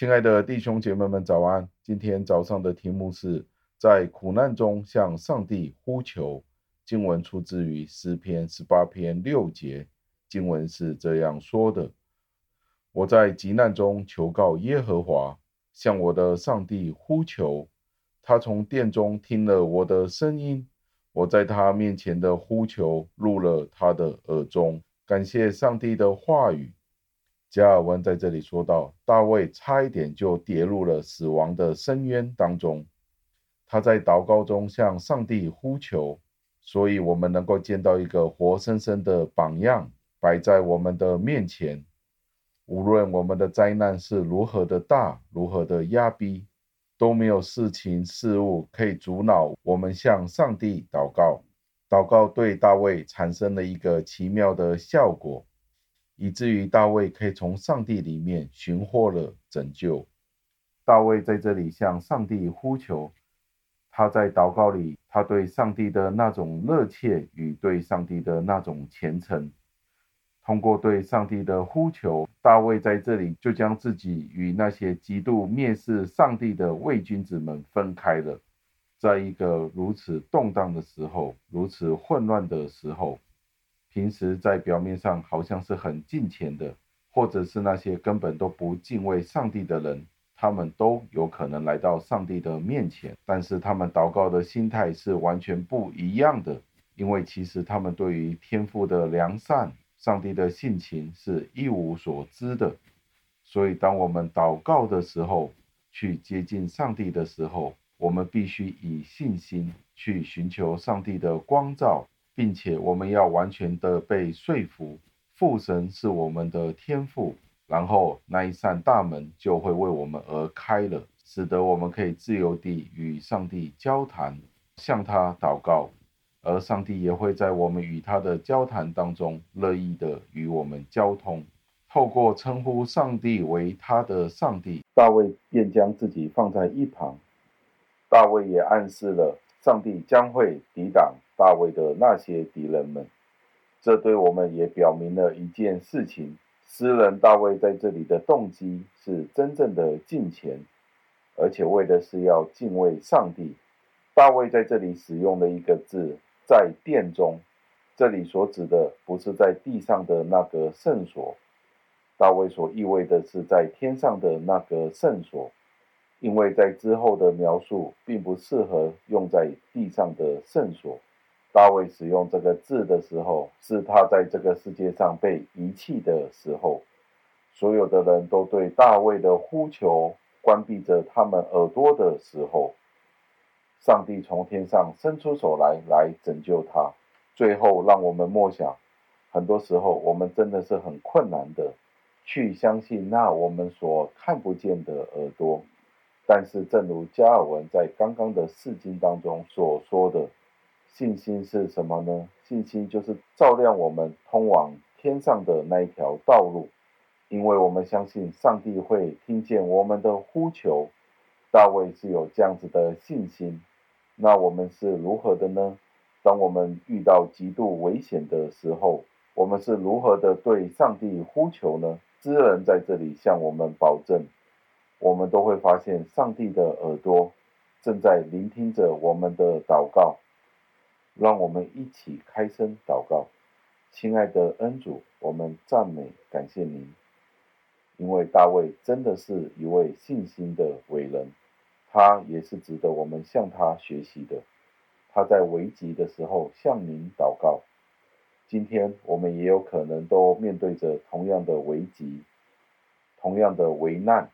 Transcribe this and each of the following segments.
亲爱的弟兄姐妹们，早安！今天早上的题目是在苦难中向上帝呼求。经文出自于诗篇十八篇六节，经文是这样说的：“我在急难中求告耶和华，向我的上帝呼求。他从殿中听了我的声音，我在他面前的呼求入了他的耳中。感谢上帝的话语。”加尔文在这里说到，大卫差一点就跌入了死亡的深渊当中。他在祷告中向上帝呼求，所以我们能够见到一个活生生的榜样摆在我们的面前。无论我们的灾难是如何的大，如何的压逼，都没有事情事物可以阻挠我们向上帝祷告。祷告对大卫产生了一个奇妙的效果。以至于大卫可以从上帝里面寻获了拯救。大卫在这里向上帝呼求，他在祷告里，他对上帝的那种热切与对上帝的那种虔诚，通过对上帝的呼求，大卫在这里就将自己与那些极度蔑视上帝的伪君子们分开了。在一个如此动荡的时候，如此混乱的时候。平时在表面上好像是很敬虔的，或者是那些根本都不敬畏上帝的人，他们都有可能来到上帝的面前，但是他们祷告的心态是完全不一样的，因为其实他们对于天父的良善、上帝的性情是一无所知的。所以，当我们祷告的时候，去接近上帝的时候，我们必须以信心去寻求上帝的光照。并且我们要完全的被说服，父神是我们的天父，然后那一扇大门就会为我们而开了，使得我们可以自由地与上帝交谈，向他祷告，而上帝也会在我们与他的交谈当中乐意的与我们交通。透过称呼上帝为他的上帝，大卫便将自己放在一旁，大卫也暗示了上帝将会抵挡。大卫的那些敌人们，这对我们也表明了一件事情：诗人大卫在这里的动机是真正的敬虔，而且为的是要敬畏上帝。大卫在这里使用了一个字，在殿中，这里所指的不是在地上的那个圣所，大卫所意味的是在天上的那个圣所，因为在之后的描述并不适合用在地上的圣所。大卫使用这个字的时候，是他在这个世界上被遗弃的时候。所有的人都对大卫的呼求关闭着他们耳朵的时候，上帝从天上伸出手来，来拯救他。最后，让我们默想，很多时候我们真的是很困难的去相信那我们所看不见的耳朵。但是，正如加尔文在刚刚的释经当中所说的。信心是什么呢？信心就是照亮我们通往天上的那一条道路，因为我们相信上帝会听见我们的呼求。大卫是有这样子的信心，那我们是如何的呢？当我们遇到极度危险的时候，我们是如何的对上帝呼求呢？诗人在这里向我们保证，我们都会发现上帝的耳朵正在聆听着我们的祷告。让我们一起开声祷告，亲爱的恩主，我们赞美感谢您，因为大卫真的是一位信心的伟人，他也是值得我们向他学习的。他在危急的时候向您祷告，今天我们也有可能都面对着同样的危急，同样的危难，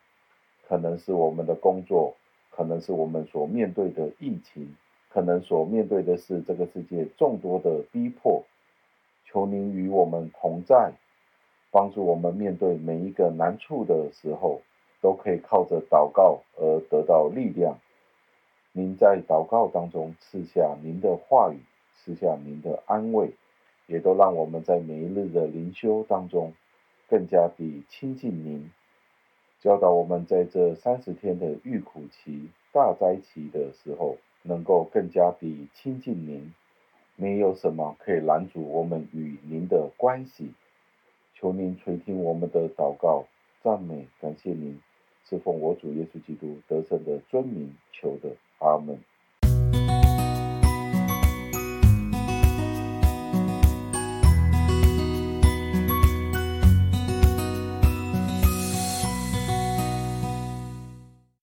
可能是我们的工作，可能是我们所面对的疫情。可能所面对的是这个世界众多的逼迫，求您与我们同在，帮助我们面对每一个难处的时候，都可以靠着祷告而得到力量。您在祷告当中赐下您的话语，赐下您的安慰，也都让我们在每一日的灵修当中更加地亲近您，教导我们在这三十天的预苦期、大灾期的时候。能够更加地亲近您，没有什么可以拦阻我们与您的关系。求您垂听我们的祷告，赞美感谢您，是奉我主耶稣基督得胜的尊名求的，阿门。